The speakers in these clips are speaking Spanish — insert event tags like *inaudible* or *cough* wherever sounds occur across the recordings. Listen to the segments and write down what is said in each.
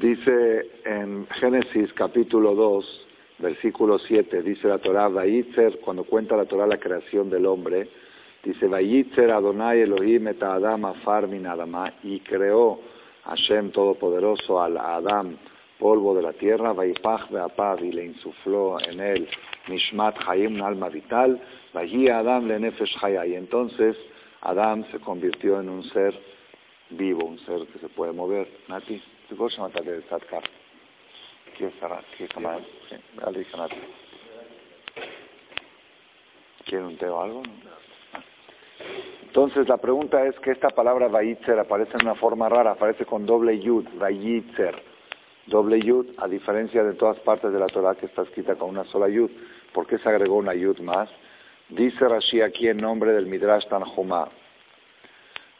Dice en Génesis capítulo 2, versículo 7, dice la Torah, Vayitzer, cuando cuenta la Torah la creación del hombre, dice, Vayitzer Adonai Elohim et Adam afar min Adama, y creó Hashem Todopoderoso al Adam, polvo de la tierra, Vaipach Beapav, y le insufló en él Mishmat Hayim, un alma vital, Vayi Adam le Nefesh y entonces Adam se convirtió en un ser vivo, un ser que se puede mover. Nati, ¿tú puedes llamarte de Sadkar? ¿Quieres tomar? Sí, dale, Nati. ¿Quiere un té o algo? Entonces la pregunta es que esta palabra Vayitzer aparece en una forma rara, aparece con doble yud, Vayitzer, doble yud, a diferencia de todas partes de la Torah que está escrita con una sola yud. ¿Por qué se agregó una yud más? Dice Rashi aquí en nombre del Midrash Tanjumá.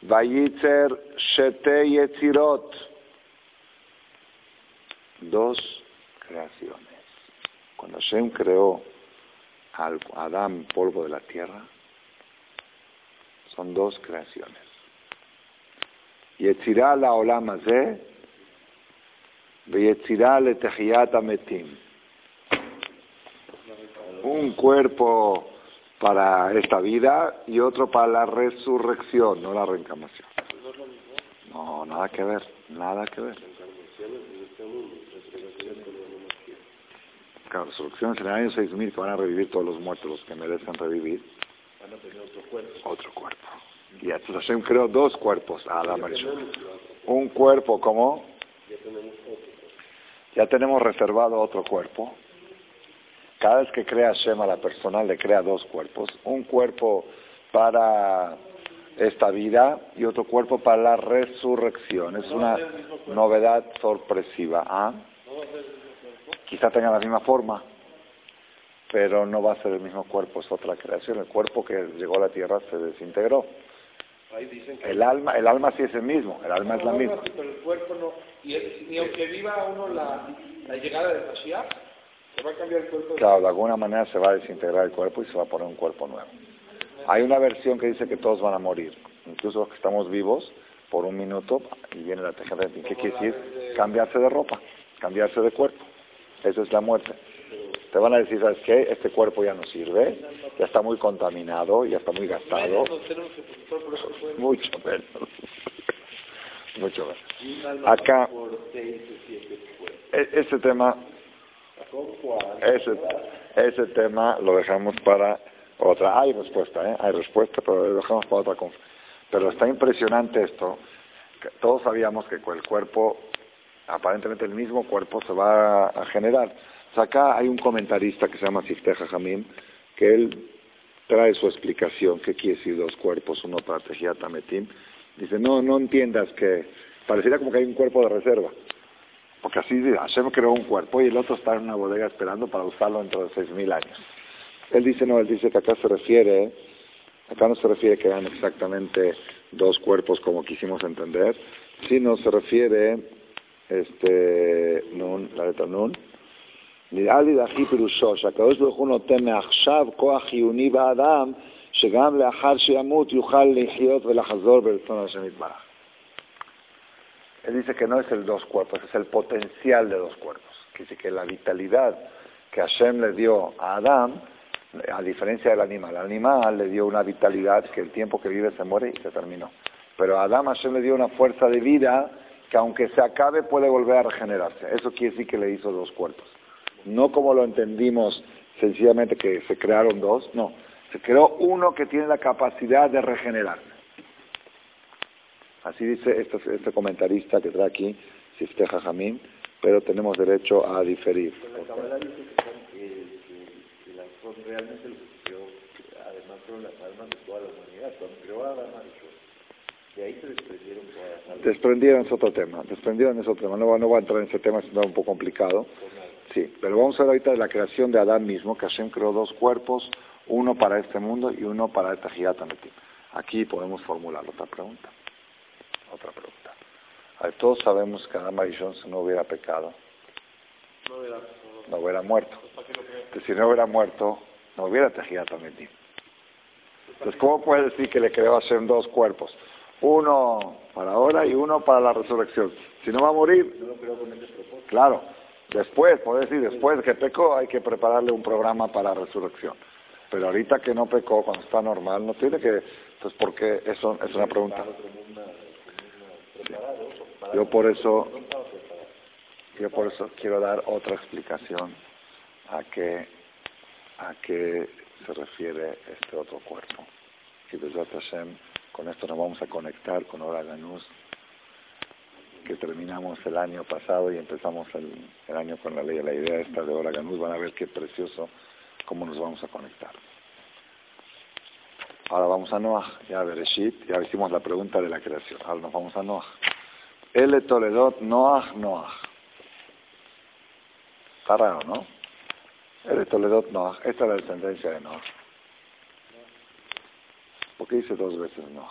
Vayitzer Shete Yetzirot. Dos creaciones. Cuando Hashem creó al Adán polvo de la tierra, son dos creaciones. Yetzirah la olam hazeh, veyetzirah le. Un cuerpo para esta vida y otro para la resurrección, no la reencarnación. No, nada que ver, nada que ver. Claro, resurrección en el año 6000 que van a revivir todos los muertos, los que merecen revivir. Van a tener otro cuerpo. Otro cuerpo. Y Hashem creó dos cuerpos a Adam Un cuerpo como... Ya tenemos reservado otro cuerpo cada vez que crea Hashem a la persona, le crea dos cuerpos. Un cuerpo para esta vida y otro cuerpo para la resurrección. Es una novedad sorpresiva. ¿Ah? Quizá tenga la misma forma, pero no va a ser el mismo cuerpo, es otra creación. El cuerpo que llegó a la tierra se desintegró. El alma, el alma sí es el mismo, el alma es la misma. Pero el cuerpo no, y, aunque viva uno la, la llegada de Mashiach, ¿Se va a cambiar el cuerpo? Claro, de alguna manera se va a desintegrar el cuerpo y se va a poner un cuerpo nuevo. Hay una versión que dice que todos van a morir, incluso los que estamos vivos, por un minuto, y viene la teja de ¿Qué quiere decir? Cambiarse de ropa, cambiarse de cuerpo. Eso es la muerte. Te van a decir, ¿sabes qué? Este cuerpo ya no sirve, ya está muy contaminado, ya está muy gastado. Mucho menos. Mucho menos. Acá, este tema ese, ese tema lo dejamos para otra. Hay respuesta, ¿eh? Hay respuesta, pero lo dejamos para otra. Pero está impresionante esto. todos sabíamos que el cuerpo, aparentemente el mismo cuerpo, se va a generar. acá hay un comentarista que se llama Sifteja Jamim, que él trae su explicación, qué quiere decir dos cuerpos, uno para Tejiat Metim. Dice, no, no entiendas que pareciera como que hay un cuerpo de reserva. Porque así Hashem creó un cuerpo y el otro está en una bodega esperando para usarlo dentro de seis mil años. Él dice, no, él dice que acá se refiere, acá no se refiere que eran exactamente dos cuerpos como quisimos entender, sino se refiere, este, nun, la letra nun, נראה לי להכי פירושו שהקדוש ברוך הוא נותן מעכשיו כוח חיוני באדם שגם לאחר שימות יוכל לחיות ולחזור ברצון השם יתברך. Él dice que no es el dos cuerpos, es el potencial de dos cuerpos. Dice que la vitalidad que Hashem le dio a Adán, a diferencia del animal, el animal le dio una vitalidad que el tiempo que vive se muere y se terminó. Pero a Adán Hashem le dio una fuerza de vida que aunque se acabe puede volver a regenerarse. Eso quiere decir que le hizo dos cuerpos. No como lo entendimos sencillamente que se crearon dos, no. Se creó uno que tiene la capacidad de regenerarse. Así dice este, este comentarista que trae aquí, Sifte Jamín, pero tenemos derecho a diferir. Pero la dice que, que, las son realmente lo que creó, además son las almas de toda la humanidad. Cuando creó a Adán de ahí se desprendieron todas las almas. Desprendieron es otro tema, desprendieron es otro tema. No, no voy a entrar en ese tema, es un poco complicado. Sí, pero vamos a ver ahorita de la creación de Adán mismo, que Hashem creó dos cuerpos, uno para este mundo y uno para esta Giatanetim. Aquí podemos formular otra pregunta. Otra pregunta. todos sabemos que Adam Jones no hubiera pecado, no hubiera, no hubiera muerto. Que si no hubiera muerto, no hubiera tejido también. Entonces, ¿cómo puede decir que le creó a hacer dos cuerpos? Uno para ahora y uno para la resurrección. Si no va a morir, claro, después, puede decir, después de que pecó hay que prepararle un programa para la resurrección. Pero ahorita que no pecó, cuando está normal, no tiene que... Entonces, ¿por qué? Eso es una pregunta. Yo por eso, yo por eso quiero dar otra explicación a qué, a qué se refiere este otro cuerpo. Y Hashem, con esto nos vamos a conectar con Ora Ganús, que terminamos el año pasado y empezamos el, año con la ley. La idea esta de Ora Ganús, van a ver qué precioso cómo nos vamos a conectar. Ahora vamos a Noah, ya Bereshit, ya hicimos la pregunta de la creación. Ahora nos vamos a Noah. L Toledot Noah Noah. Está raro, ¿no? L Toledot Noah. Esta es la descendencia de Noah. ¿Por qué dice dos veces Noah?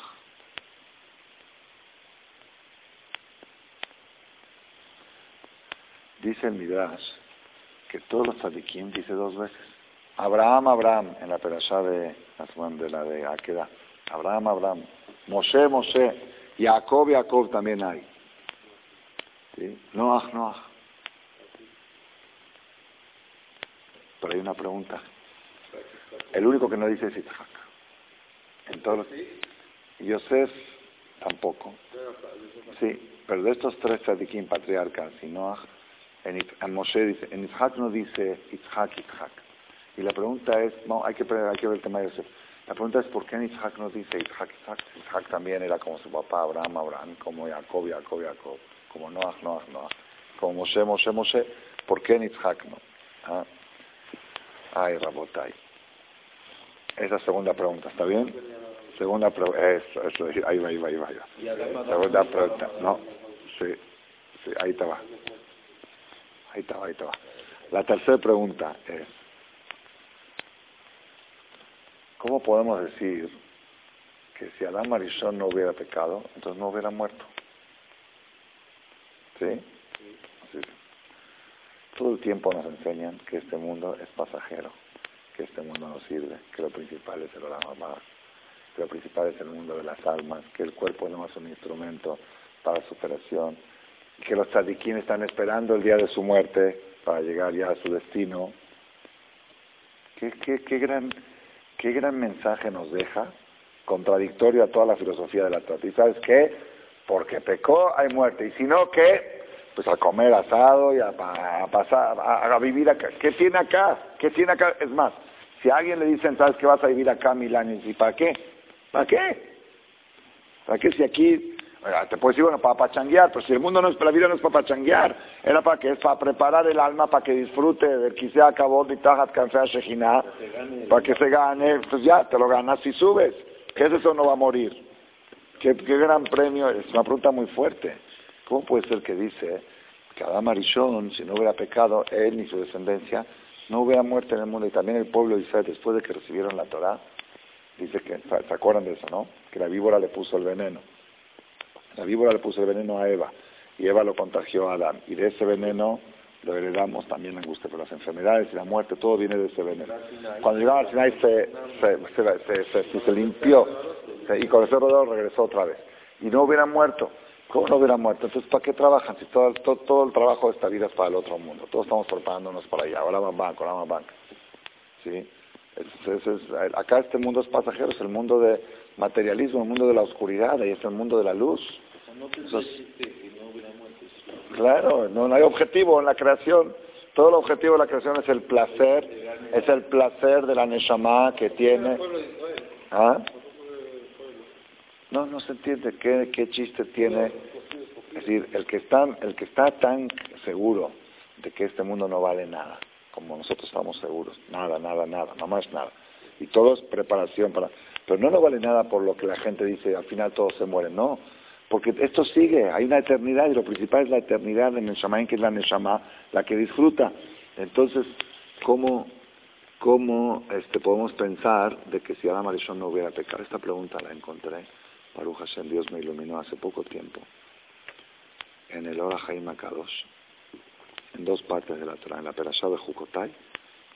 Dice el Midrash que todos los tzadikim dice dos veces. Abraham, Abraham, en la perashá de, de la de Akeda. Abraham, Abraham. Moshe, Moshe. Jacob, Jacob también hay. ¿Sí? Noah, Noah. Pero hay una pregunta. El único que no dice es Yitzhak. En todos los... Yosef tampoco. Sí, pero de estos tres tzadikim patriarcas y Noah, en, en Moshe dice, en Yitzhak no dice Yitzhak, Yitzhak. Y la pregunta es, no, hay que, hay que ver el tema de Yosef. La pregunta es, ¿por qué en no dice Isaac, Isaac? Isaac también era como su papá, Abraham, Abraham, como Jacob, Jacob, Jacob, como Noah, Noah, Noah, como Moshe, Moshe, Moshe. ¿Por qué Isaac no? ¿Ah? Ay, Rabotai. Esa segunda pregunta, ¿está bien? Segunda pregunta, eso, eso, ahí va, ahí va, ahí va. Segunda pregunta, no, sí, sí, ahí te va. Ahí te va, ahí te va. La tercera pregunta es, ¿Cómo podemos decir que si Adán Marisol no hubiera pecado, entonces no hubiera muerto? ¿Sí? ¿Sí? Todo el tiempo nos enseñan que este mundo es pasajero, que este mundo no sirve, que lo principal es el mamá, que lo principal es el mundo de las almas, que el cuerpo no es un instrumento para superación, que los tzadikim están esperando el día de su muerte para llegar ya a su destino. ¿Qué, qué, gran qué gran mensaje nos deja, contradictorio a toda la filosofía de la Torah. ¿Y sabes qué? Porque pecó hay muerte, y si no, ¿qué? Pues a comer asado y a, pasar, a, vivir acá. ¿Qué tiene acá? ¿Qué tiene acá? Es más, si a alguien le dicen, ¿sabes que vas a vivir acá mil años? ¿Y para qué? ¿Para qué? ¿Para qué si aquí te puedes decir, bueno, para pachanguear, pero si el mundo no es, la vida no es para pachanguear, era para que es para preparar el alma para que disfrute del se acabó de Tajat Kanfea Shejina, para que se gane, pues ya, te lo ganas si subes. ¿Qué es eso? No va a morir. ¿Qué, gran premio? Es una pregunta muy fuerte. ¿Cómo puede ser que dice que Adam Arishon, si no hubiera pecado, él ni su descendencia, no hubiera muerto en el mundo? Y también el pueblo de Israel, después de que recibieron la Torah, dice que, ¿se acuerdan de eso, no? Que la víbora le puso el veneno. La víbora le puso el veneno a Eva y Eva lo contagió a Adán. Y de ese veneno lo heredamos también la angustia, pero las enfermedades y la muerte, todo viene de ese veneno. Cuando llegaba al Sinai se, se, se, limpió y con el cerro regresó otra vez. Y no hubieran muerto. ¿Cómo no hubieran muerto? Entonces, ¿para qué trabajan? Si todo, todo, el trabajo de esta vida es para el otro mundo. Todos estamos preparándonos para allá. Ahora van banco, ahora van banco. ¿Sí? acá este mundo es pasajero, es el mundo de materialismo, el mundo de la oscuridad, y es el mundo de la luz. claro, no, hay objetivo en la creación. Todo el objetivo de la creación es el placer, es el placer de la Neshama que tiene. ¿Ah? No, no se entiende qué, chiste tiene. Es decir, el que, está, tan seguro de que este mundo no vale nada, como nosotros estamos seguros, nada, nada, nada, no más nada. Y todo es preparación para... Pero no nos vale nada por lo que la gente dice, al final todos se mueren, no. Porque esto sigue, hay una eternidad y lo principal es la eternidad de Neshama, que es la Neshama, la que disfruta. Entonces, ¿cómo, cómo este, podemos pensar de que si Adam Arishon no hubiera pecado? Esta pregunta la encontré, Baruch Hashem, Dios me iluminó hace poco tiempo, en el Ora Jaime Kadosh, en dos partes de la Torah, en la Perashá de Jukotai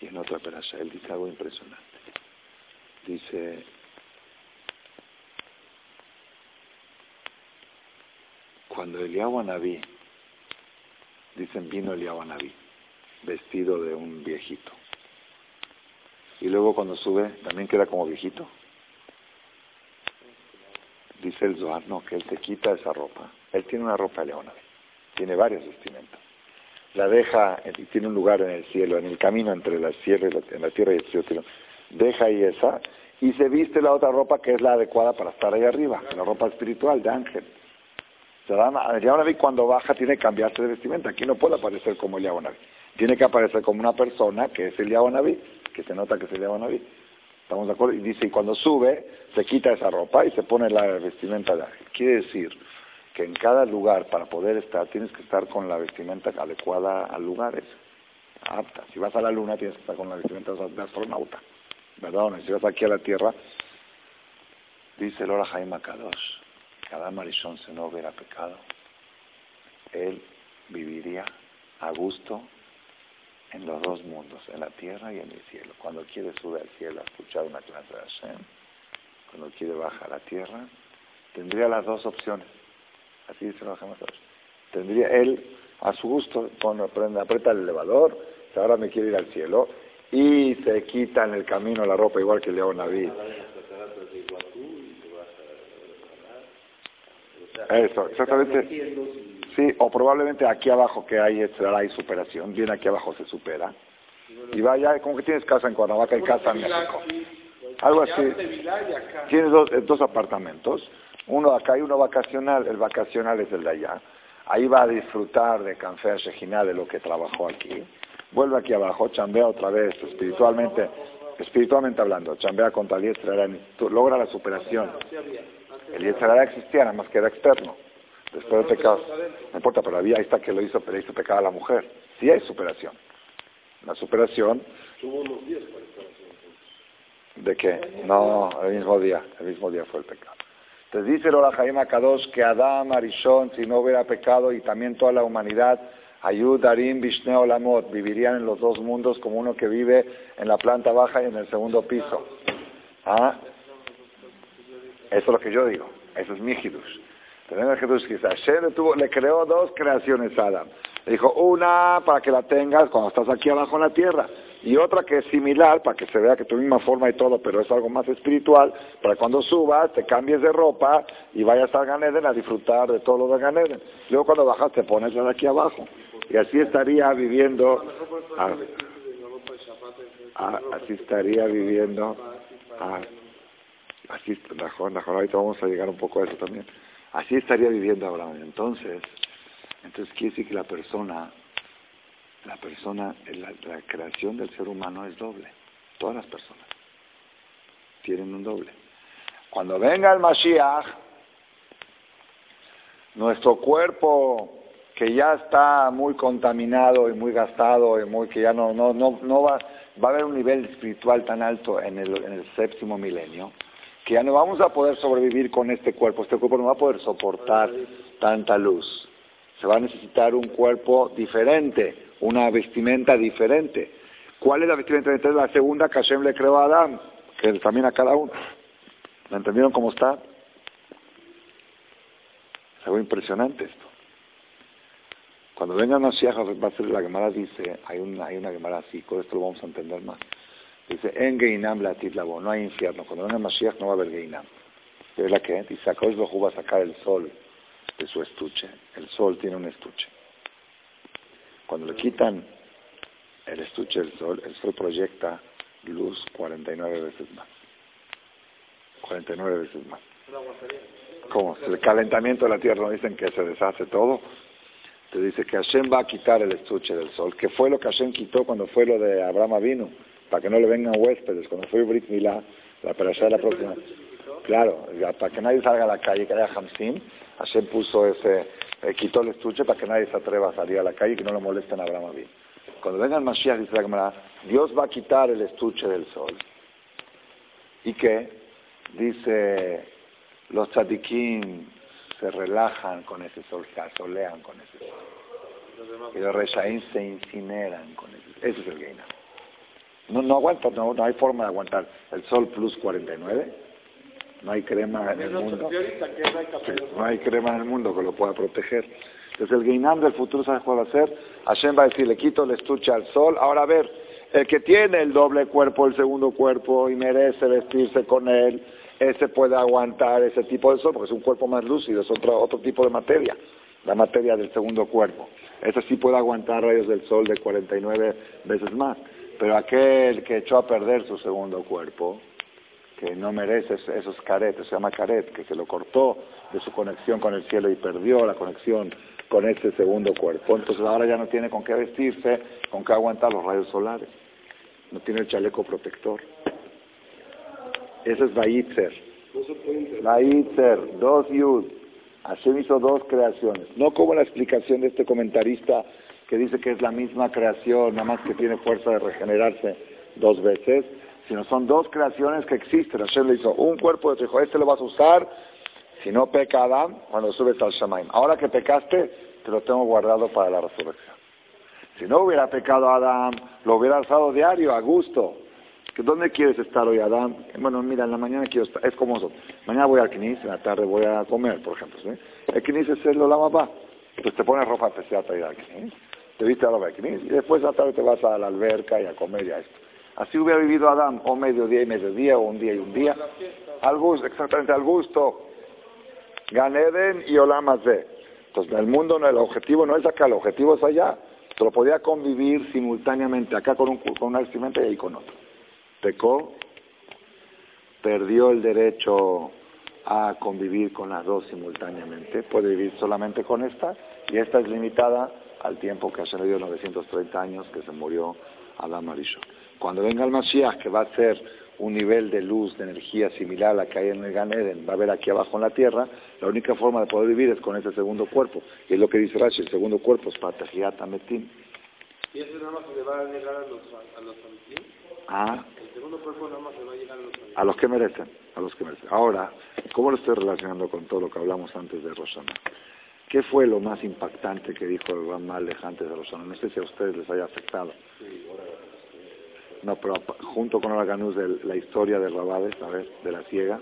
y en otra Perashá. Él dice algo impresionante. Dice, cuando Eliyahu Anabí, dicen vino Eliyahu Anabí, vestido de un viejito. Y luego cuando sube, también queda como viejito. Dice el Zohar, no, que él se quita esa ropa. Él tiene una ropa Anabí, tiene varias vestimentas. La deja tiene un lugar en el cielo, en el camino entre la, tierra y la, en y el cielo. Deja ahí esa y se viste la otra ropa que es la adecuada para estar ahí arriba, la ropa espiritual de ángel. Eliyahu cuando baja tiene que cambiarse de vestimenta. Aquí no puede aparecer como Eliyahu Naví. Tiene que aparecer como una persona que es Eliyahu Naví, que se nota que es Eliyahu Naví. ¿Estamos de acuerdo? Y dice, y cuando sube, se quita esa ropa y se pone la vestimenta de ángel. Quiere decir que en cada lugar, para poder estar, tienes que estar con la vestimenta adecuada al lugar ese. Apta. Si vas a la luna, tienes que estar con la vestimenta de astronauta. ¿Verdad? Si vas aquí a la Tierra, dice Lora Jaime Kadosh, cada Marisón se no hubiera pecado, él viviría a gusto en los dos mundos, en la tierra y en el cielo. Cuando quiere subir al cielo a escuchar una clase de Hashem, cuando quiere bajar a la tierra, tendría las dos opciones. Así dice los Tendría él a su gusto, pone, aprieta el elevador, ahora me quiere ir al cielo, y se quita en el camino la ropa igual que León Naví. Eso, exactamente. Sí, o probablemente aquí abajo que hay, hay superación, bien aquí abajo se supera. Y vaya, como que tienes casa en Cuernavaca y casa en México. Algo así. Tienes dos, eh, dos apartamentos, uno acá y uno vacacional. El vacacional es el de allá. Ahí va a disfrutar de Canfea Shejina, de lo que trabajó aquí. Vuelve aquí abajo, chambea otra vez, espiritualmente, espiritualmente hablando, chambea contra el logra la superación. El Yetzirah existía, nada más que era externo. Después del pecado, no importa, pero había, está que lo hizo, pero hizo pecado a la mujer. Sí hay superación. La superación... Tuvo unos días para ¿De qué? No, el mismo día, el mismo día fue el pecado. Entonces dice el Jaime Kadosh que Adán, Arishon, si no hubiera pecado, y también toda la humanidad, Ayud, Darim, Vishneo, Lamot, vivirían en los dos mundos como uno que vive en la planta baja y en el segundo piso. ¿Ah? Eso es lo que yo digo. Eso es mi Hidush. Tenemos Jesús que Hashem tuvo, le creó dos creaciones a Adam. Le dijo, una para que la tengas cuando estás aquí abajo en la tierra. Y otra que es similar, para que se vea que tu misma forma y todo, pero es algo más espiritual, para cuando subas, te cambies de ropa y vayas al Ganeden a disfrutar de todo lo de Ganeden. Luego cuando bajas te pones aquí abajo. Y así estaría viviendo... Ah, ah, así estaría viviendo... Ah, Así, ahorita vamos a llegar un poco a eso también. Así estaría viviendo Abraham. Entonces, entonces quiere decir que la persona, la persona, la, creación del ser humano es doble. Todas las personas tienen un doble. Cuando venga el Mashiach, nuestro cuerpo que ya está muy contaminado y muy gastado y muy que ya no no no no va va a haber un nivel espiritual tan alto en el, en el séptimo milenio que ya no vamos a poder sobrevivir con este cuerpo, este cuerpo no va a poder soportar tanta luz. Se va a necesitar un cuerpo diferente, una vestimenta diferente. ¿Cuál es la vestimenta? es la segunda que Hashem le creó a Adán, que también a cada uno. ¿Me entendieron cómo está? Es algo impresionante esto. Cuando venga Mashiach, va a ser la Gemara dice, hay una, hay una Gemara así, con esto lo vamos a entender más. Dice, en Geinam la titlabo, no hay infierno. Cuando venga Mashiach no va a haber Geinam. ¿Qué la que? Dice, Akadosh Bajú va a sacar el sol de su estuche. El sol tiene un estuche. Cuando le quitan el estuche del sol, el sol proyecta luz 49 veces más. 49 veces más. ¿Cómo? El calentamiento de la tierra, ¿no dicen que se deshace todo? Te dice que Hashem va a quitar el estuche del sol, que fue lo que Hashem quitó cuando fue lo de Abraham vino para que no le vengan huéspedes. Cuando fue Brit Milá, la perashá de la próxima. Claro, para que nadie salga a la calle, que haya Hamsim, Hashem puso ese, eh, quitó el estuche para que nadie se atreva a salir a la calle y que no le molesten a Abraham Abin. Cuando venga el Mashiach, dice la Gemara, Dios va a quitar el estuche del sol. ¿Y qué? Dice, los tzadikim se relajan con ese sol, se asolean con ese sol. Y los reshaín se incineran con ese Ese es el Geina. No, no aguanta, no, no hay forma de aguantar el sol plus 49. No hay crema en el mundo. No hay crema en el mundo que lo pueda proteger. Entonces el Guinam del futuro, ¿sabe cuál va a ser? Hashem va a decir, le quito el estuche al sol. Ahora a ver, el que tiene el doble cuerpo, el segundo cuerpo y merece vestirse con él, ese puede aguantar ese tipo de sol porque es un cuerpo más lúcido, es otro, otro tipo de materia, la materia del segundo cuerpo. Ese sí puede aguantar rayos del sol de 49 veces más. Pero aquel que echó a perder su segundo cuerpo, que no merece esos caretes, se llama caret, que se lo cortó de su conexión con el cielo y perdió la conexión con ese segundo cuerpo. Entonces ahora ya no tiene con qué vestirse, con qué aguantar los rayos solares. No tiene el chaleco protector. Ese es Baitzer. Baitzer, dos yud. Hashem hizo dos creaciones. No como la explicación de este comentarista que dice que es la misma creación, nada más que tiene fuerza de regenerarse dos veces, sino son dos creaciones que existen. Hashem le hizo un cuerpo de dijo, este lo vas a usar si no peca Adam cuando subes al Shamaim. Ahora que pecaste, te lo tengo guardado para la resurrección. Si no hubiera pecado Adam, lo hubiera usado diario, a gusto. ¿Dónde quieres estar hoy, Adam? Bueno, mira, en la mañana quiero estar, es como eso. Mañana voy al Knis, en la tarde voy a comer, por ejemplo. ¿sí? El Knis es el Olama Entonces pues te pones ropa especial para ir al Knis, te viste a la Knis, y después a tarde te vas a la alberca y a comer y a esto. Así hubiera vivido Adam, o mediodía y mediodía, o un día y un día. Al gusto, exactamente al gusto. Ganeden y Olamazé. Entonces, el mundo, no, el objetivo no es acá, el objetivo es allá. Pero podía convivir simultáneamente acá con, un, con una vestimenta y ahí con otro. Pecó, perdió el derecho a convivir con las dos simultáneamente. Puede vivir solamente con esta y esta es limitada al tiempo que hace le dio 930 años que se murió Adam Arishon. Cuando venga el Mashiach, que va a ser un nivel de luz, de energía similar a la que hay en el Gan Eden, va a haber aquí abajo en la tierra, la única forma de poder vivir es con ese segundo cuerpo. Y es lo que dice Rashi, el segundo cuerpo es Patajiat Ametim. ¿Y ese nada más se le va a llegar a los, a los Ah. El segundo cuerpo nada más se va a llegar a los A los que merecen, a los que merecen. Ahora, ¿cómo lo estoy relacionando con todo lo que hablamos antes de Rosana? ¿Qué fue lo más impactante que dijo el Ram Malek antes de Rosana? No sé si a ustedes les haya afectado. No, pero junto con Araganús de la historia de Rabades, a ver, de la ciega.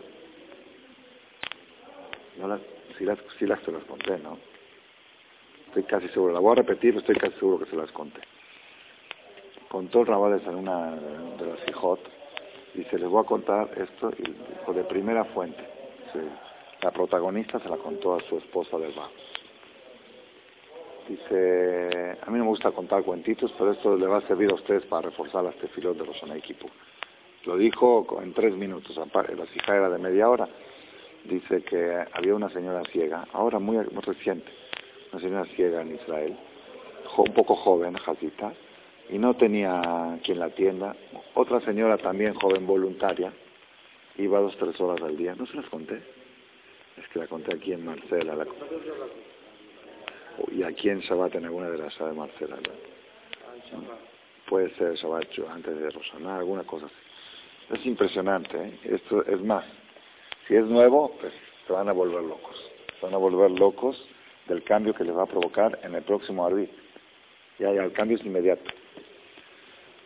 No las, si las, si las se las conté, ¿no? Estoy casi seguro, la voy a repetir, estoy casi seguro que se las conté. Contó Rabades en una de las hijot, y se les voy a contar esto de primera fuente. la protagonista se la contó a su esposa del Bar. Dice, a mí no me gusta contar cuentitos, pero esto le va a servir a ustedes para reforzar las tefilos de los equipo. Lo dijo en tres minutos, la hija era de media hora. Dice que había una señora ciega, ahora muy, reciente, una señora ciega en Israel, un poco joven, jazita, y no tenía quien la atienda. Otra señora también joven, voluntaria, iba dos, tres horas al día. ¿No se las conté? Es que la conté aquí en Marcela. La y aquí en Shabbat en alguna de las de Marcela. Puede ser Shabbat antes de Rosana, alguna cosa así. Es impresionante, ¿eh? esto es más. Si es nuevo, pues se van a volver locos. Se van a volver locos del cambio que les va a provocar en el próximo Arbit. Ya, ya, el cambio es inmediato.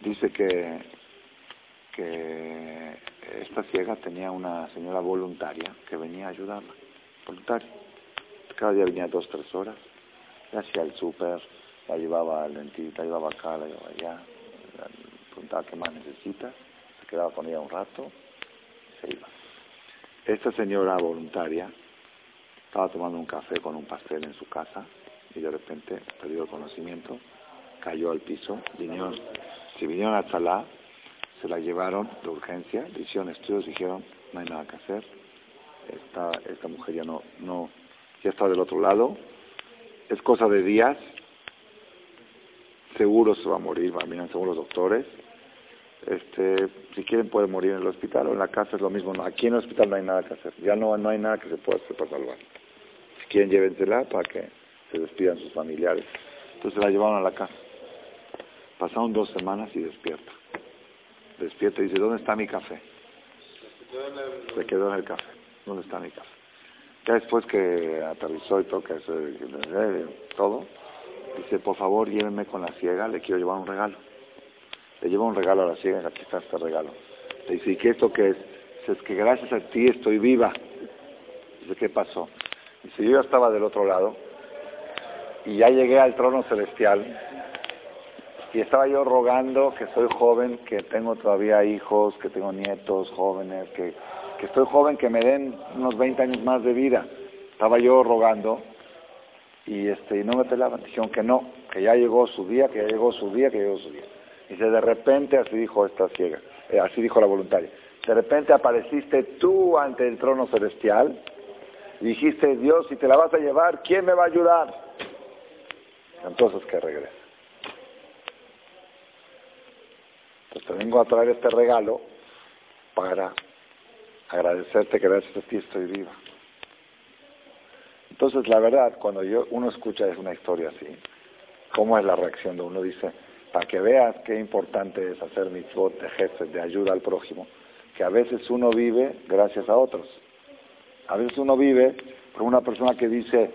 Dice que, que esta ciega tenía una señora voluntaria que venía a ayudarla. Voluntaria. Cada día venía dos, tres horas hacía el súper, la llevaba al dentista, la llevaba acá, la llevaba allá, preguntaba qué más necesita, se quedaba con ella un rato y se iba. Esta señora voluntaria estaba tomando un café con un pastel en su casa y de repente perdió el conocimiento, cayó al piso, vinieron, se vinieron a Tzalá, se la llevaron de urgencia, le hicieron estudios, dijeron, no hay nada que hacer, esta, esta mujer ya no, no, ya está del otro lado, es cosa de días, seguro se va a morir, miran según los doctores. Este, si quieren puede morir en el hospital o en la casa es lo mismo. aquí en el hospital no hay nada que hacer, ya no, no hay nada que se pueda hacer para salvar. Si quieren llévensela para que se despidan sus familiares. Entonces la llevaron a la casa. Pasaron dos semanas y despierta. Despierta y dice, ¿dónde está mi café? Se quedó en el café. ¿Dónde está mi café? Ya después que aterrizó y que todo, dice, por favor, llévenme con la ciega, le quiero llevar un regalo. Le lleva un regalo a la ciega, aquí está este regalo. Le dice, ¿y qué esto qué es? Dice, es que gracias a ti estoy viva. Dice, ¿qué pasó? Dice, yo estaba del otro lado y ya llegué al trono celestial y estaba yo rogando que soy joven, que tengo todavía hijos, que tengo nietos jóvenes, que, que estoy joven, que me den unos 20 años más de vida. Estaba yo rogando y este y no me pelaban, dijeron que no, que ya llegó su día, que ya llegó su día, que llegó su día. Y dice, de repente, así dijo esta ciega, eh, así dijo la voluntaria, de repente apareciste tú ante el trono celestial dijiste, Dios, si te la vas a llevar, ¿quién me va a ayudar? Entonces que regrese. Pues te vengo a traer este regalo para agradecerte que gracias a ti estoy viva. Entonces, la verdad, cuando yo, uno escucha es una historia así, ¿cómo es la reacción de uno? Dice, para que veas qué importante es hacer mitzvot de jefe, de ayuda al prójimo, que a veces uno vive gracias a otros. A veces uno vive con una persona que dice...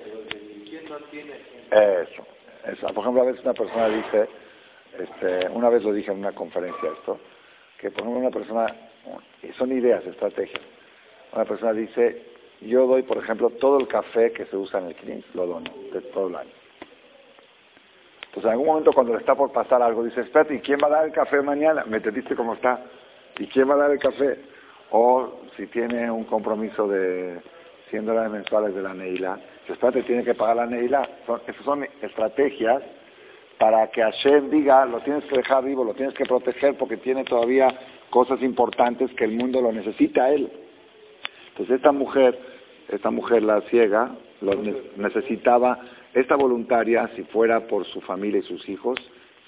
Eso, eso. Por ejemplo, a veces una persona dice, este, una vez lo dije en una conferencia esto, que por ejemplo una persona, son ideas, estrategias. Una persona dice, yo doy, por ejemplo, todo el café que se usa en el cliente, lo dono, de todo el año. Entonces, en algún momento cuando le está por pasar algo, dice, espérate, ¿y quién va a dar el café mañana? ¿Me entendiste cómo está? ¿Y quién va a dar el café? O si tiene un compromiso de 100 dólares mensuales de la Neila, espérate, tiene que pagar la Neila. Son, esas son estrategias para que Hashem diga, lo tienes que dejar vivo, lo tienes que proteger porque tiene todavía cosas importantes que el mundo lo necesita a él. Entonces esta mujer, esta mujer la ciega, lo necesitaba, esta voluntaria, si fuera por su familia y sus hijos,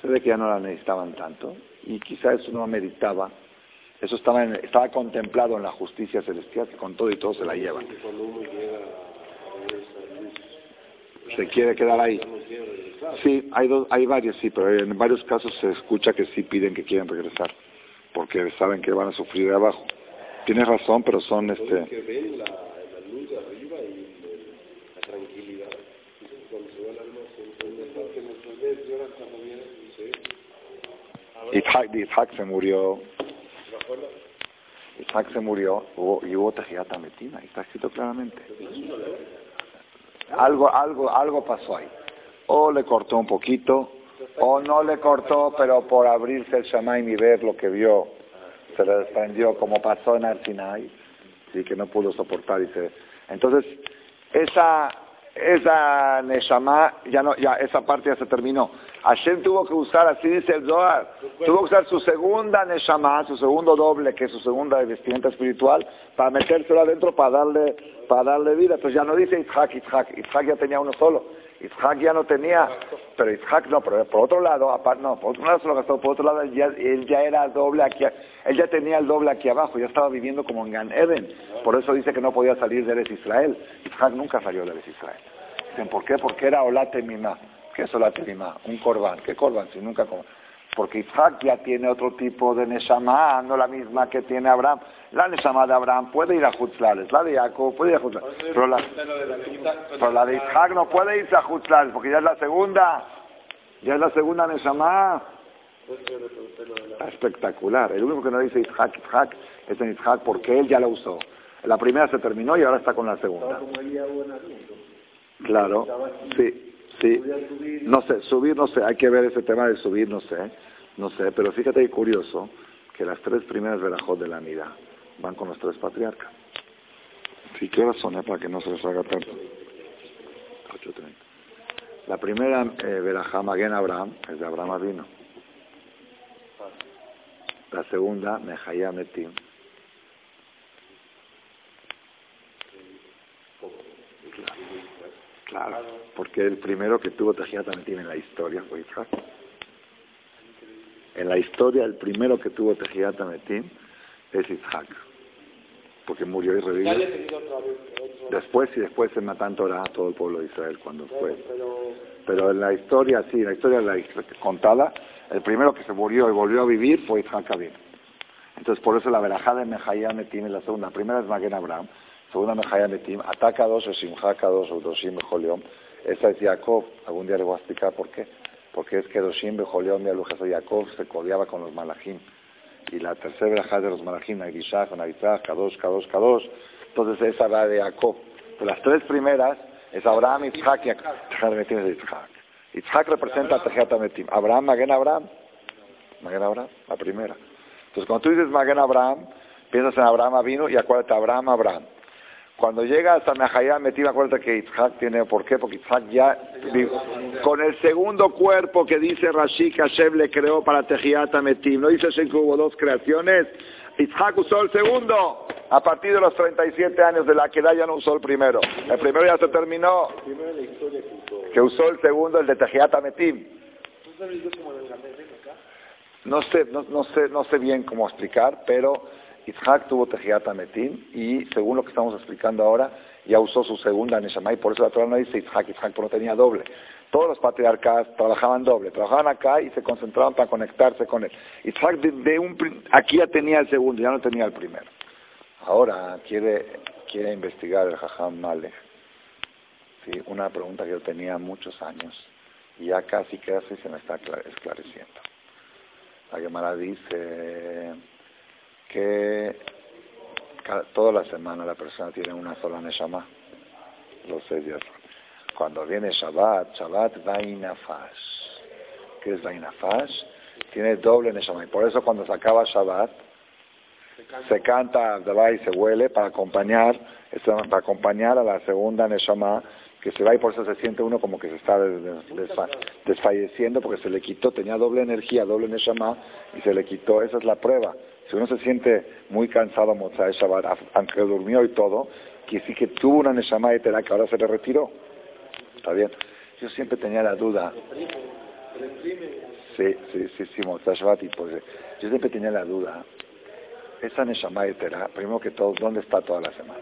se ve que ya no la necesitaban tanto y quizá eso no meditaba eso estaba, estaba contemplado en la justicia celestial, que con todo y todo se la llevan. Se quiere quedar ahí. Sí, hay, dos, hay varios, sí, pero en varios casos se escucha que sí piden que quieren regresar, porque saben que van a sufrir de abajo. Tienes razón, pero son este... Itzhak se murió Isaac se murió y hubo Tejidata Metina, está escrito claramente. Algo, algo, algo pasó ahí. O le cortó un poquito, o no le cortó, pero por abrirse el Shamaim y ver lo que vio, se le desprendió, como pasó en Arsinai, y que no pudo soportar. Y se... Entonces, esa, esa Neshama, ya no, ya esa parte ya se terminó. Hashem tuvo que usar, así dice el Zohar, tuvo que usar su segunda Neshama, su segundo doble, que es su segunda vestimenta espiritual, para metérselo adentro, para darle, para darle vida. Entonces ya no dice Itzhak, Itzhak, Itzhak ya tenía uno solo. Itzhak ya no tenía, pero Itzhak no, pero por otro lado, aparte, no, por otro lado se lo gastó, por otro lado él ya, era doble aquí, él ya tenía el doble aquí abajo, ya estaba viviendo como en Gan Eden, por eso dice que no podía salir de Eres Israel. Itzhak nunca salió de Eres Israel. Dicen, ¿por qué? Porque era Olate Mima. ¿Qué es Olate Mima? Un corbán. ¿Qué corbán? Si nunca... Porque Isaac ya tiene otro tipo de Neshama, no la misma que tiene Abraham. La Neshama de Abraham puede ir a Jutzlales, la de Jacob puede ir a Jutzlales. Pero la, pero la de Isaac no puede irse a Jutzlales, porque ya es la segunda. Ya es la segunda Neshama. Espectacular. El único que no dice Isaac, Isaac, es en Isaac porque él ya la usó. La primera se terminó y ahora está con la segunda. Claro, sí, sí. No sé, subir, no sé, hay que ver ese tema de subir, no sé, no sé, pero fíjate que curioso que las tres primeras verajot de la mida van con los tres patriarcas. Sí, ¿qué horas son, eh, para que no se les haga tanto? 8.30. La primera eh, verajá Maguen Abraham es de Abraham Avino. La segunda, Mejaya Metim, Claro, porque el primero que tuvo Tejiyat Ametim en la historia fue Isaac. En la historia, el primero que tuvo Tejiyat Ametim es Isaac, porque murió y revivió. Después y después se matan Torah a todo el pueblo de Israel cuando fue. Pero en la historia, sí, en la historia la contada, el primero que se murió y volvió a vivir fue Isaac Abin. Entonces, por eso la verajá de Mejayá Metim es la segunda. La primera es Maguen Abraham, segunda Mejaya Metim, ataca dos o Simha dos o Doshim Bejoliom. Esa es Jacob. Algún día le voy a explicar por qué. Porque es que Doshim Bejoliom y Alujas de Jacob se codeaba con los Malachim. y la tercera verajá de los malachim, Nagdishach, Nagdishach, Kadosh, Kadosh, Kadosh, entonces esa va de Jacob. Las tres primeras es Abraham, Yitzhak y Yitzhak. Yitzhak representa a Tejiat Ametim. Abraham, Magen Abraham. Magen Abraham, la primera. Entonces cuando tú dices Magen Abraham, piensas en Abraham vino y acuérdate Abraham, Abraham. Cuando llegas a Nahayam Metim, acuérdate que Yitzhak tiene, ¿por qué? Porque Yitzhak ya, con el segundo cuerpo que dice Rashi que Hashem le creó para Tejiat Metim, ¿no dice que hubo dos creaciones? Yitzhak usó el segundo. A partir de los 37 años de la queda ya no usó el primero. El primero ya se terminó. que usó. el segundo, el de Tejiat Metim. No sé, no, no, sé, no sé bien cómo explicar, pero Yitzhak tuvo Tejiat Metim y según lo que estamos explicando ahora, ya usó su segunda Neshama y por eso la Torah no dice Yitzhak, Yitzhak porque no tenía doble. Todos los patriarcas trabajaban doble, trabajaban acá y se concentraban para conectarse con él. Yitzhak de, un, aquí ya tenía el segundo, ya no tenía el primero. Ahora quiere, quiere investigar el Jajam Malek. Sí, una pregunta que yo tenía muchos años y ya casi casi se me está esclareciendo. La Gemara dice que toda la semana la persona tiene una sola Neshama, los seis días. Cuando viene Shabbat, Shabbat Vainafash. ¿Qué es Vainafash? Tiene doble Neshama. Y por eso cuando se acaba Shabbat, se canta y se huele para acompañar, para acompañar a la segunda Neshama que se va y por eso se siente uno como que se está desfalleciendo porque se le quitó, tenía doble energía, doble Neshama y se le quitó, esa es la prueba. Si uno se siente muy cansado Mozart Shabbat, aunque durmió y todo, que sí que tuvo una Neshama etera que ahora se le retiró. ¿Está bien? Yo siempre tenía la duda. Sí, sí, sí, sí, Shabbat y pues yo siempre tenía la duda. Esa Neshama etera, primero que todo, ¿dónde está toda la semana?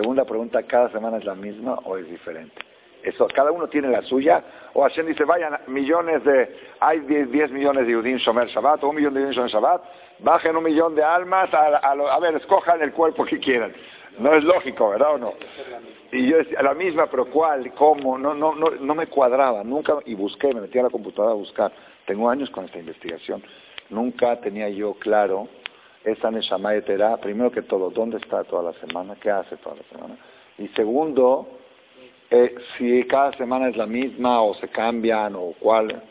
Segunda pregunta, ¿cada semana es la misma o es diferente? Eso, cada uno tiene la suya, o Hashem dice, vayan millones de, hay 10, millones de Yudim Shomer Shabbat, o un millón de Yudim Shomer Shabbat, bajen un millón de almas, a, a, ver, escojan el cuerpo que quieran. No es lógico, ¿verdad o no? Y yo decía, la misma, pero ¿cuál? ¿Cómo? No, no, no, no me cuadraba, nunca, y busqué, me metí a la computadora a buscar. Tengo años con esta investigación. Nunca tenía yo claro esa Neshama Etera, primero que todo, ¿dónde está toda la semana? ¿Qué hace toda la semana? Y segundo, eh, si cada semana es la misma o se cambian o cuál.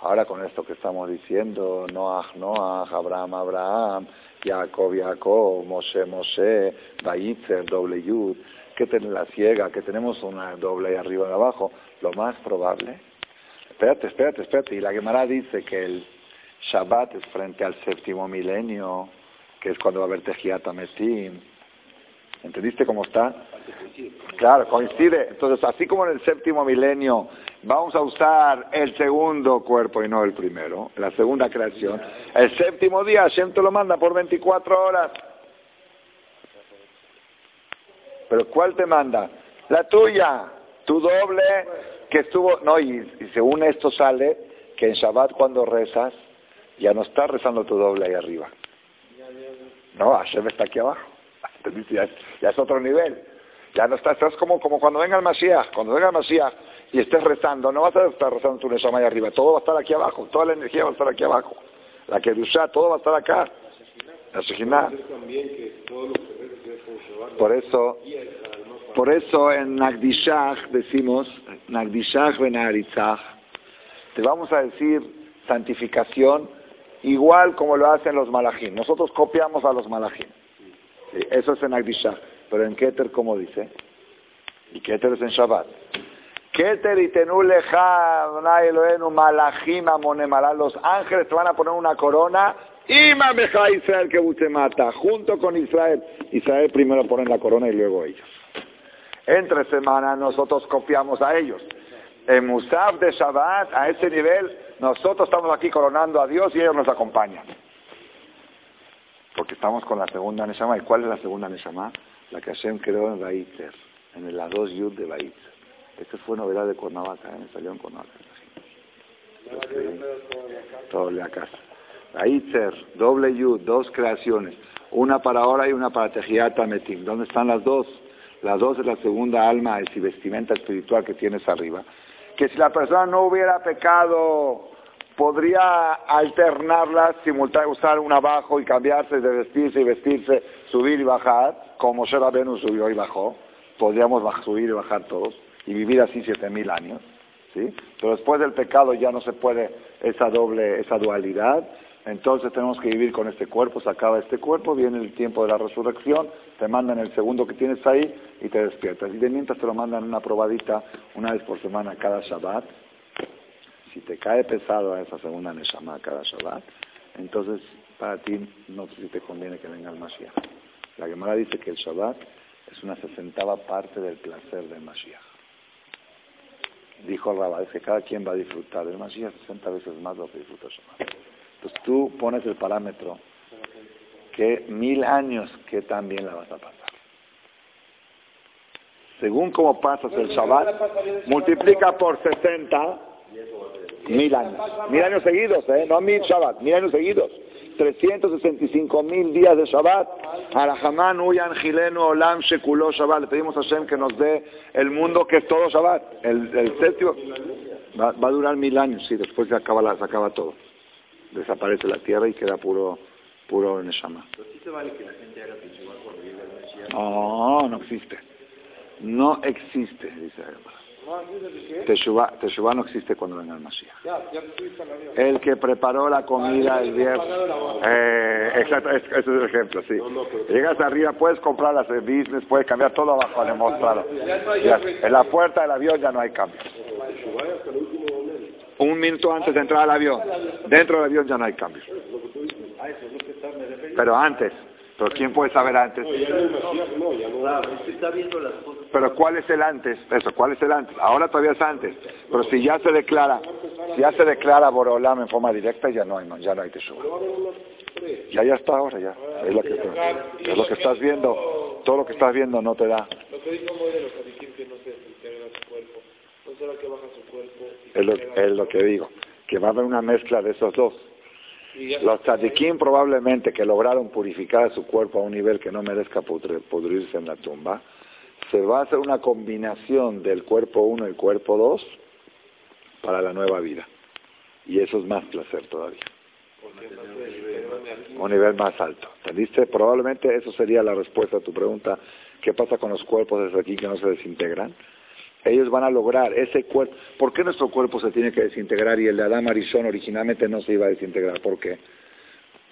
Ahora con esto que estamos diciendo, Noah, Noah, Abraham, Abraham, Jacob, Jacob, Moshe, Moshe, Bayitzer, doble Yud, que tenemos la ciega, que tenemos una doble arriba y abajo, lo más probable. Espérate, espérate, espérate. Y la Gemara dice que el Shabbat es frente al séptimo milenio que es cuando va a haber Tejiat Metim. ¿Entendiste cómo está? Claro, coincide. Entonces, así como en el séptimo milenio vamos a usar el segundo cuerpo y no el primero, la segunda creación, el séptimo día Hashem te lo manda por 24 horas. Pero ¿cuál te manda? La tuya, tu doble, que estuvo... No, y, y según esto sale que en Shabbat cuando rezas, ya no estás rezando tu doble ahí arriba. No, Hashem está aquí abajo. *laughs* Ya es, otro nivel. Ya no estás, estás como, cuando venga el Mashiach. Cuando venga el Mashiach y estés rezando, no vas a estar rezando tu Neshama ahí arriba. Todo va a estar aquí abajo. Toda la energía va a estar aquí abajo. La que Kedusha, todo va a estar acá. La Shekhinah. Por eso, por eso en Nagdishach decimos, Nagdishach benaritzach, te vamos a decir santificación igual como lo hacen los malajim. Nosotros copiamos a los malajim. eso es en Agdisha. Pero en Keter, ¿cómo dice? Y Keter es en Shabbat. Keter y amonemalá. Los ángeles te van a poner una corona. Y mameja Israel que usted mata. Junto con Israel. Israel primero ponen la corona y luego ellos. Entre semanas nosotros copiamos a ellos. En Musaf de Shabbat, a ese nivel, nosotros estamos aquí coronando a Dios y ellos nos acompañan. Porque estamos con la segunda Neshama. ¿Y cuál es la segunda Neshama? La que Hashem creó en Baitzer, en el A2 Yud de Baitzer. Esta fue novedad de Cuernavaca, ¿eh? salió en Cuernavaca. Todo la casa. Baitzer, doble Yud, dos creaciones. Una para ahora y una para Tejiat Metim. ¿Dónde están las dos? Las dos es la segunda alma y vestimenta espiritual que tienes arriba. Que si la persona no hubiera pecado podría alternarlas, usar una abajo y cambiarse de vestirse y vestirse, subir y bajar, como Shera Venus subió y bajó. Podríamos subir y bajar todos y vivir así siete mil años. ¿sí? Pero después del pecado ya no se puede esa doble, esa dualidad. Entonces tenemos que vivir con este cuerpo, se acaba este cuerpo, viene el tiempo de la resurrección, te mandan el segundo que tienes ahí y te despiertas. Y de mientras te lo mandan una probadita una vez por semana cada Shabbat. Si te cae pesado a esa segunda Neshama cada Shabbat, entonces para ti no sé si te conviene que venga el Mashiach. La Gemara dice que el Shabbat es una sesentava parte del placer del Mashiach. Dijo el Rabá, es que cada quien va a disfrutar del Mashiach 60 veces más lo que disfruta Shabbat. Entonces tú pones el parámetro que mil años que también la vas a pasar. Según cómo pasas el Shabbat, multiplica por 60 mil años. Mil años seguidos, ¿eh? No mil Shabbat, mil años seguidos. 365 mil días de Shabbat. Arahamán, Uyan, Gileno, Olam, Shekulo, Shabbat. Le pedimos a Hashem que nos dé el mundo que es todo Shabbat. El, el séptimo va, va, a durar mil años, sí, después se acaba, la, se acaba todo desaparece la tierra y queda puro puro Neshama. No, no existe. No existe, dice Teshuvah, Teshuvah no existe cuando venga el Mashiach. El que preparó la comida el viernes. Eh, exacto, ese es el ejemplo, sí. Llegas arriba, puedes comprar las business, puedes cambiar todo abajo a demostrarlo. En la puerta del avión ya no hay cambio un minuto antes de entrar al avión. Dentro del avión ya no hay cambios. Pero antes, pero ¿quién puede saber antes? Pero ¿cuál es el antes? Eso, ¿cuál es el antes? Ahora todavía es antes. Pero si ya se declara, si ya se declara Borolam en forma directa, ya no hay, ya no hay teshuva. Ya ya está ahora, ya. Es lo que, es lo que estás viendo. Todo lo que estás viendo no te da. Es lo, es lo que digo, que va a haber una mezcla de esos dos. Los tzadikim probablemente que lograron purificar su cuerpo a un nivel que no merezca pudrirse en la tumba, se va a hacer una combinación del cuerpo 1 y el cuerpo 2 para la nueva vida. Y eso es más placer todavía. Un nivel más alto. ¿Entendiste? Probablemente eso sería la respuesta a tu pregunta. ¿Qué pasa con los cuerpos desde aquí que no se desintegran? ellos van a lograr ese cuerpo. ¿Por qué nuestro cuerpo se tiene que desintegrar y el de Adán Arishon originalmente no se iba a desintegrar? ¿Por qué?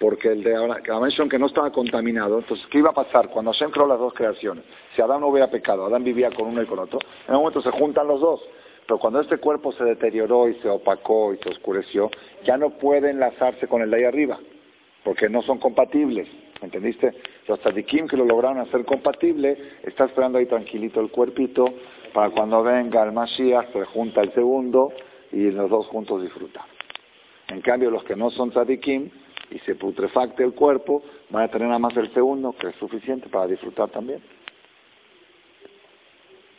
Porque el de Adán que no estaba contaminado, entonces, ¿qué iba a pasar cuando Hashem creó las dos creaciones? Si Adán no hubiera pecado, Adán vivía con uno y con otro, en un momento se juntan los dos. Pero cuando este cuerpo se deterioró y se opacó y se oscureció, ya no puede enlazarse con el de ahí arriba, porque no son compatibles. ¿Entendiste? Los tzadikim que lo lograron hacer compatible, está esperando ahí tranquilito el cuerpito, para cuando venga el Mashiach se junta el segundo y los dos juntos disfrutan. En cambio, los que no son tzadikim y se putrefacte el cuerpo, van a tener nada más el segundo, que es suficiente para disfrutar también.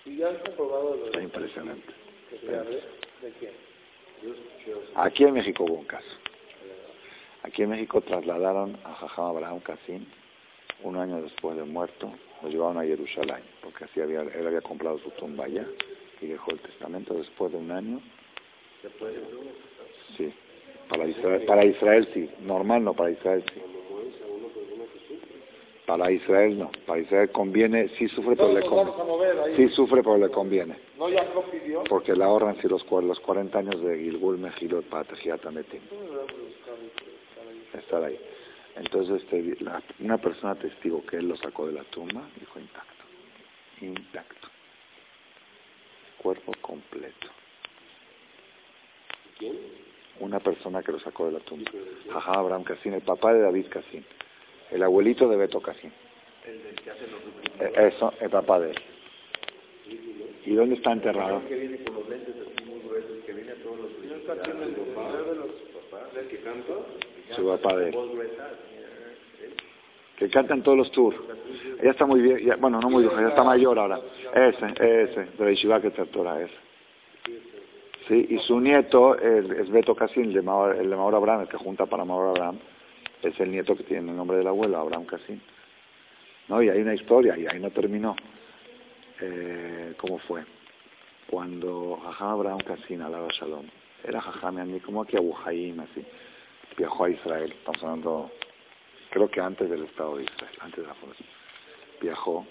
¿Y ya han comprobado lo Está impresionante. Aquí en México hubo un caso. Aquí en México trasladaron a Jajam Abraham Kassim un año después de muerto, lo llevaron a Jerusalén, porque así había, él había comprado su tumba allá y dejó el testamento después de un año. ¿Se puede Sí, para Israel, para Israel sí, normal no, para Israel sí. Para Israel no, para Israel conviene, sí sufre, pero le conviene. Sí sufre, pero le conviene. ¿No ya Porque le ahorran si los, los 40 años de Gilgul Mejilot para Tejiata Metim. Estar ahí. Entonces este, una persona testigo que él lo sacó de la tumba dijo intacto, intacto, cuerpo completo. ¿Quién? Una persona que lo sacó de la tumba. Ajá, Abraham Casín, el papá de David Casín, el abuelito de Beto Casín. El del que hace los eh, Eso, el papá de él. ¿Y dónde está enterrado? Que viene con los lentes así muy gruesos, que viene a todos los... ¿No está aquí en el de los papás? ¿El que canta? Su papá de él. Que cantan todos los tours. Ella está muy bien, ya, bueno, no muy vieja, ya está mayor ahora. Ese, ese, de la Yeshiva que ese. Sí, y su nieto es, Beto Casín, de, el de Maor Abraham, el que junta para Maor Abraham. Es el nieto que tiene el nombre del abuelo, Abraham Casín. ¿No? Y hay una historia, y ahí no terminó. Eh, ¿Cómo fue? Cuando Ajá Abraham Casín, alaba Shalom, Era Jajam como aquí Abu así. Viajó a Israel, estamos hablando, creo que antes del Estado de Israel, antes de la fundación. Viajó,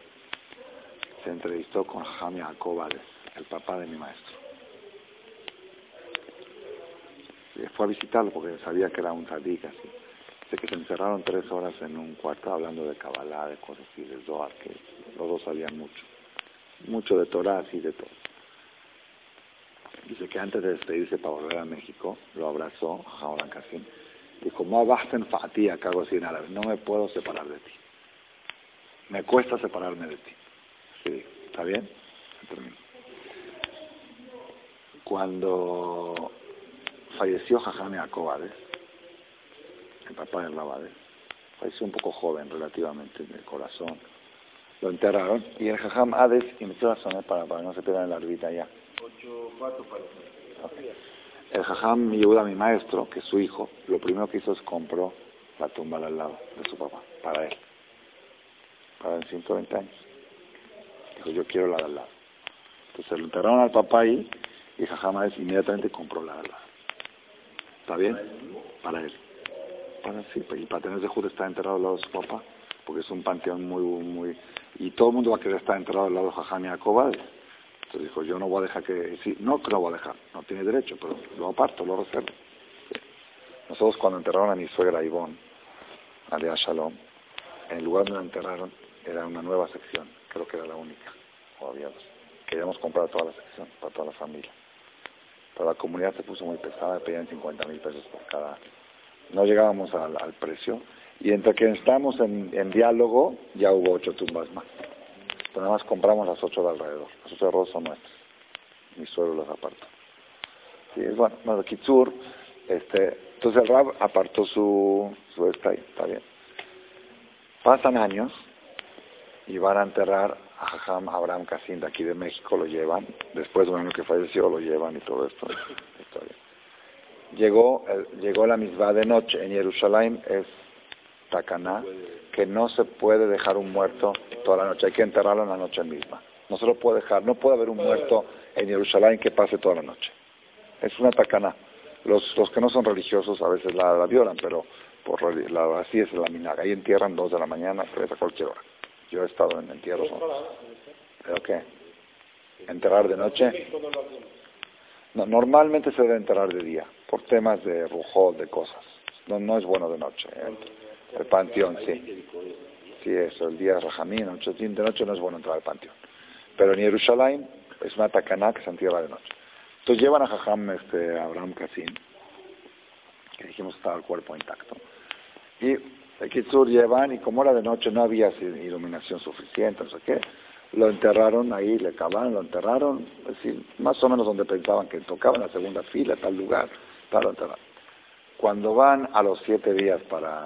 se entrevistó con Jajam Jacob el papá de mi maestro. Y fue a visitarlo porque sabía que era un tzadik así. Sé que se encerraron tres horas en un cuarto hablando de Kabbalah, de cosas así, de Zohar, que los dos sabían mucho. Mucho de Torah, así de todo. Dice que antes de despedirse para volver a México, lo abrazó Jaoran Kasim. Dijo, en fatía, cago así en árabe, no me puedo separar de ti. Me cuesta separarme de ti. Sí, ¿está bien? Cuando falleció Jajame Acobades, el papá de Rabades, falleció un poco joven relativamente del corazón, lo enterraron y el Jajam Hades inició la zona para, para no se pierda en la órbita ya. El Jajam Yehuda, mi maestro, que es su hijo, lo primero que hizo es compró la tumba al lado de su papá, para él, para en 120 años. Dijo, yo quiero la de al lado. Entonces lo enterraron al papá ahí y Jajam Hades inmediatamente compró la de al lado. ¿Está bien? Para él. Para sí, y para tener de está enterrado al lado de su papá, porque es un panteón muy, muy... Y todo el mundo va a querer estar enterrado al lado de Jajam y Entonces dijo, yo no voy a dejar que... Sí, no que lo voy a dejar, no tiene derecho, pero lo aparto, lo reservo. Nosotros cuando enterraron a mi suegra Ivonne, Alea Shalom, en el lugar donde la enterraron era una nueva sección, creo que era la única, o había dos. Queríamos comprar toda la sección, para toda la familia. Pero la comunidad se puso muy pesada, pedían 50 mil pesos por cada... No llegábamos al, precio. Y entre que estábamos en, diálogo, ya hubo ocho tumbas más. Pero nada más compramos las ocho de alrededor. Las ocho de arroz son nuestras. Mi suelo las apartó. Sí, bueno, no, Kitsur, este, entonces el Rab apartó su, su está, está bien. Pasan años y van a enterrar a Jajam Abraham Cassin de aquí de México, lo llevan, después de un año que falleció lo llevan y todo esto. *laughs* Llegó, llegó la misma de noche en Jerusalén, es Tacaná, que no se puede dejar un muerto toda la noche, hay que enterrarlo en la noche misma. No se lo puede dejar, no puede haber un muerto en Jerusalén que pase toda la noche. Es una Tacaná. Los, los que no son religiosos a veces la, violan, pero por la, así es la minaga. Ahí entierran dos de la mañana, tres a cualquier hora. Yo he estado en entierros. ¿Pero qué? ¿Enterrar de noche? No, normalmente se debe enterrar de día, por temas de rujol, de cosas. No, no es bueno de noche. ¿eh? El, panteón, sí. Sí, eso, el día de Rajamín, de noche no es bueno entrar al panteón. Pero en Jerusalén es una tacaná que se entierra de noche. Entonces llevan a Jajam este, Abraham Kassim, que dijimos estaba el cuerpo intacto. Y el Kitsur llevan, y como era de noche no había iluminación suficiente, no sé qué, lo enterraron ahí, le cavaron, lo enterraron, es más o menos donde pensaban que tocaba en la segunda fila, tal lugar, tal, enterrado. Cuando van a los siete días para,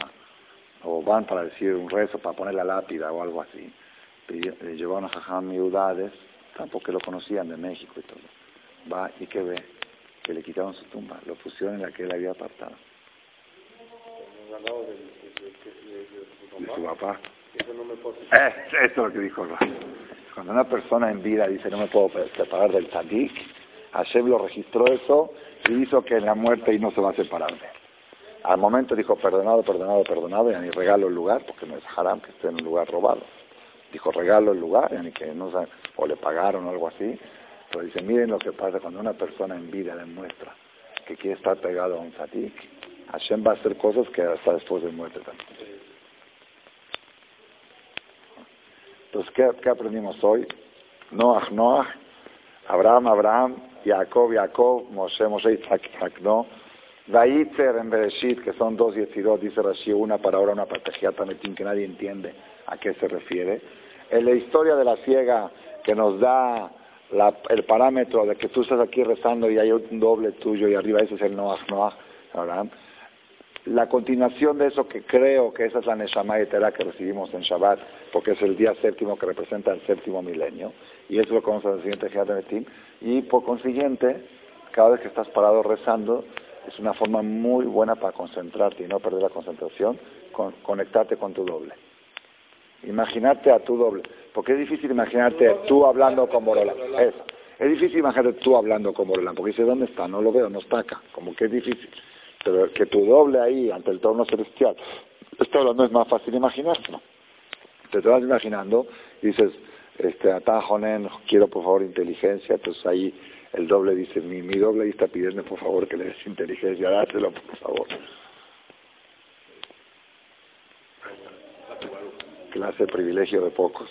o van para decir un rezo, para poner la lápida o algo así, le llevaron a Jajam Miudades, tampoco lo conocían de México y todo. Va y que ve que le quitaron su tumba, lo pusieron en la que él había apartado de su papá. Eso no me eh, esto es lo que dijo Cuando una persona en vida dice no me puedo separar del tzadik, Hashem lo registró eso y hizo que en la muerte y no se va a separar de él. Al momento dijo perdonado, perdonado, perdonado, y a ni regalo el lugar, porque no es haram que esté en un lugar robado. Dijo regalo el lugar, y que no o le pagaron o algo así. Pero dice, miren lo que pasa cuando una persona en vida demuestra que quiere estar pegado a un tzadik, Hashem va a hacer cosas que hasta después de muerte también. Entonces, ¿qué, aprendimos hoy? Noah, Noah, Abraham, Abraham, Jacob, Jacob, Moshe, Moshe, Isaac, Isaac, no. En Bereshit, que son dos y dos, dice Rashi, una para ahora, una para Tejiatametín, que nadie entiende a qué se refiere. En la historia de la ciega que nos da el parámetro de que tú estás aquí rezando y hay un doble tuyo y arriba ese es el Noah, Noah, Abraham la continuación de eso que creo que esa es la Neshama Etera que recibimos en Shabbat, porque es el día séptimo que representa el séptimo milenio, y eso lo vamos a el siguiente Metim, y por consiguiente, cada vez que estás parado rezando, es una forma muy buena para concentrarte y no perder la concentración, con, conectarte con tu doble. Imaginarte a tu doble, porque es difícil imaginarte tú hablando con Borola. Eso. Es difícil imagínate tú hablando como Orelán, porque dices, ¿dónde está? No lo veo, no está acá. Como que es difícil. Pero que tu doble ahí, ante el trono celestial, está hablando es más fácil imaginárselo. Te, te vas imaginando y dices, este, Atajonen, quiero por favor inteligencia, entonces ahí el doble dice, mi, mi doble ahí está pidiendo por favor que le des inteligencia, dátelo por favor. Clase privilegio de pocos.